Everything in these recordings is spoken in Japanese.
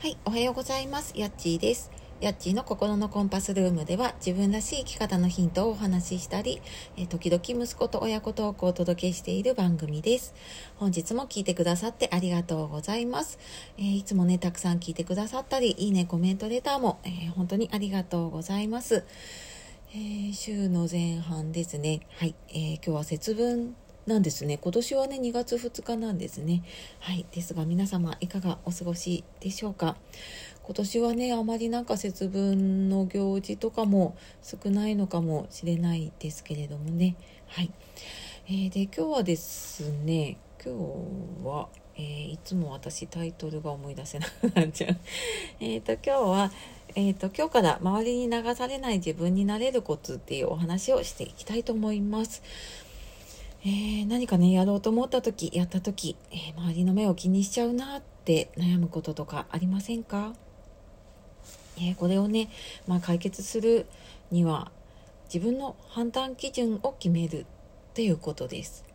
はい、おはようございます。やっちーです。やっちーの心のコンパスルームでは自分らしい生き方のヒントをお話ししたり、え時々息子と親子トークをお届けしている番組です。本日も聞いてくださってありがとうございます。えー、いつもね、たくさん聞いてくださったり、いいね、コメントレターも、えー、本当にありがとうございます。えー、週の前半ですね。はい、え今日は節分なんですね。今年はね、2月2日なんですね。はい。ですが皆様いかがお過ごしでしょうか？今年はね、あまりなんか節分の行事とかも少ないのかもしれないですけれどもね。はい。えー、で、今日はですね、今日は、えー、いつも私タイトルが思い出せなくなっちゃう。えっと、今日は、えーと、今日から周りに流されない自分になれるコツっていうお話をしていきたいと思います。えー、何かねやろうと思った時やった時、えー、周りの目を気にしちゃうなって悩むこととかありませんか、えー、これをね、まあ、解決するには自分の判断基準を決めるということです。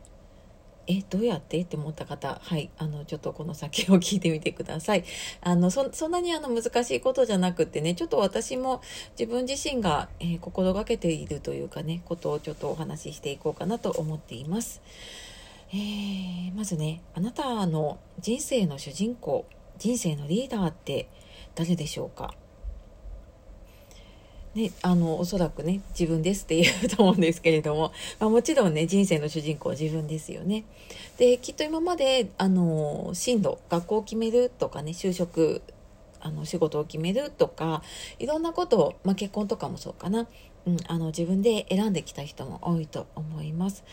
えどうやって？って思った方はいあのちょっとこの先を聞いてみてください。あのそんなにあの難しいことじゃなくってねちょっと私も自分自身が、えー、心がけているというかねことをちょっとお話ししていこうかなと思っています、えー、まずねあなたの人生の主人公人生のリーダーって誰でしょうか？ね、あのおそらくね自分ですって言うと思うんですけれども、まあ、もちろんね人生の主人公は自分ですよね。できっと今まであの進路学校を決めるとかね就職あの仕事を決めるとかいろんなことを、まあ、結婚とかもそうかな、うん、あの自分で選んできた人も多いと思います。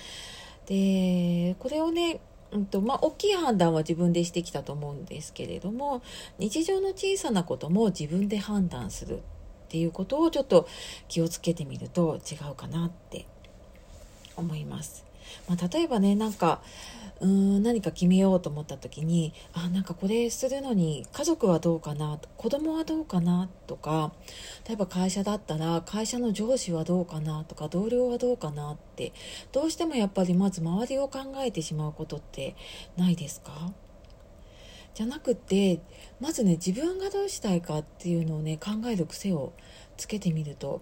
でこれをねうんとまあ、大きい判断は自分でしてきたと思うんですけれども日常の小さなことも自分で判断するっていうことをちょっと気をつけてみると違うかなって思います。まあ、例えばねなんかうーん何か決めようと思った時にあなんかこれするのに家族はどうかな子供はどうかなとか例えば会社だったら会社の上司はどうかなとか同僚はどうかなってどうしてもやっぱりまず周りを考えてしまうことってないですか？じゃなくてまずね自分がどうしたいかっていうのをね考える癖をつけてみると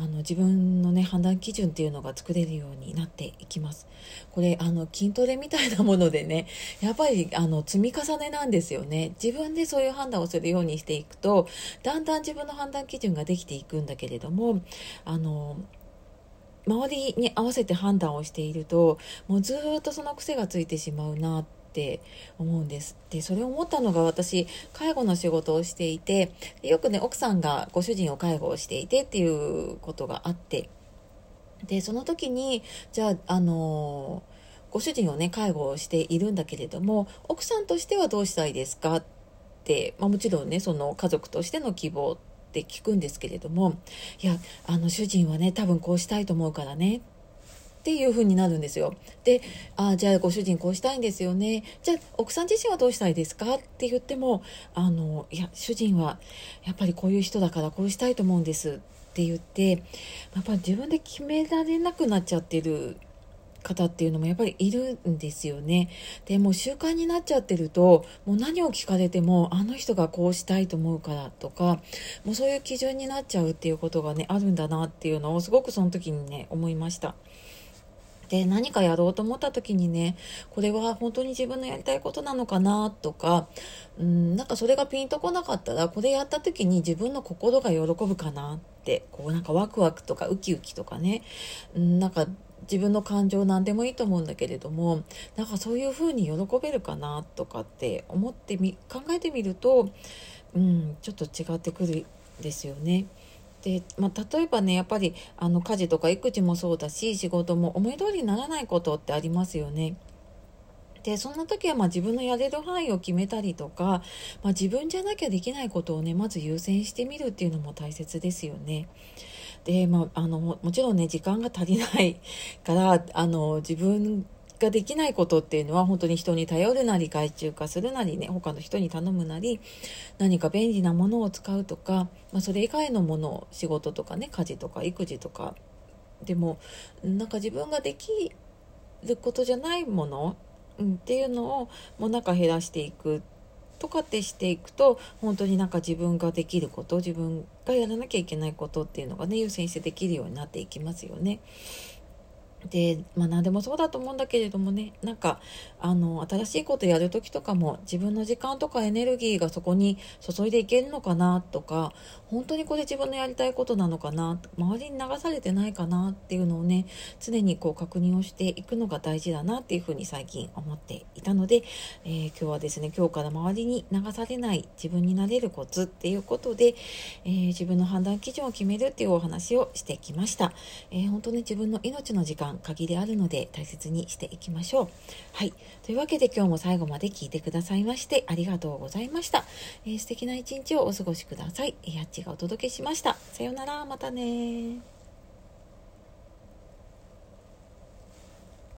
あの自分のね判断基準っていうのが作れるようになっていきます。これあの筋トレみたいなものでねやっぱりあの積み重ねなんですよね。自分でそういう判断をするようにしていくとだんだん自分の判断基準ができていくんだけれどもあの周りに合わせて判断をしているともうずっとその癖がついてしまうなってって思うんです。でそれを思ったのが私介護の仕事をしていてよくね奥さんがご主人を介護をしていてっていうことがあってでその時にじゃああのご主人をね介護をしているんだけれども奥さんとしてはどうしたいですかって、まあ、もちろんねその家族としての希望って聞くんですけれどもいやあの主人はね多分こうしたいと思うからねってっていう風になるんですよ。で、あじゃあご主人こうしたいんですよね。じゃあ奥さん自身はどうしたいですか？って言っても、あの、いや、主人はやっぱりこういう人だからこうしたいと思うんですって言って、やっぱり自分で決められなくなっちゃってる方っていうのもやっぱりいるんですよね。でも習慣になっちゃってるともう何を聞かれてもあの人がこうしたいと思うからとかもうそういう基準になっちゃうっていうことがねあるんだなっていうのをすごくその時にね思いました。で何かやろうと思った時にねこれは本当に自分のやりたいことなのかなとかうんなんかそれがピンとこなかったらこれやった時に自分の心が喜ぶかなってこうなんかワクワクとかウキウキとかねうんなんか自分の感情何でもいいと思うんだけれどもなんかそういう風に喜べるかなとかって思ってみ考えてみると、うん、ちょっと違ってくるですよね。で、まあ、例えばねやっぱりあの家事とか育児もそうだし仕事も思い通りにならないことってありますよね。でそんな時はま自分のやれる範囲を決めたりとか、まあ、自分じゃなきゃできないことをねまず優先してみるっていうのも大切ですよね。で、まあ、あのもちろんね時間が足りないからあの自分ができないことっていうのは本当に人に頼るなり外注化するなりね他の人に頼むなり何か便利なものを使うとか、まあ、それ以外のものを仕事とかね家事とか育児とかでもなんか自分ができることじゃないもの、っていうのをもうなんか減らしていくとかってしていくと本当になんか自分ができること自分がやらなきゃいけないことっていうのがね優先してできるようになっていきますよね。でまあ何でもそうだと思うんだけれどもねなんかあの新しいことやる時とかも自分の時間とかエネルギーがそこに注いでいけるのかなとか本当にこれ自分のやりたいことなのかな周りに流されてないかなっていうのをね常にこう確認をしていくのが大事だなっていうふうに最近思っていたので、えー、今日はですね今日から周りに流されない自分になれるコツっていうことで、えー、自分の判断基準を決めるっていうお話をしてきました。えー、本当に自分の命の時間間限りあるので大切にしていきましょう。はい。というわけで今日も最後まで聞いてくださいましてありがとうございました。えー、素敵な一日をお過ごしください。やっちがお届けしました。さようなら。またね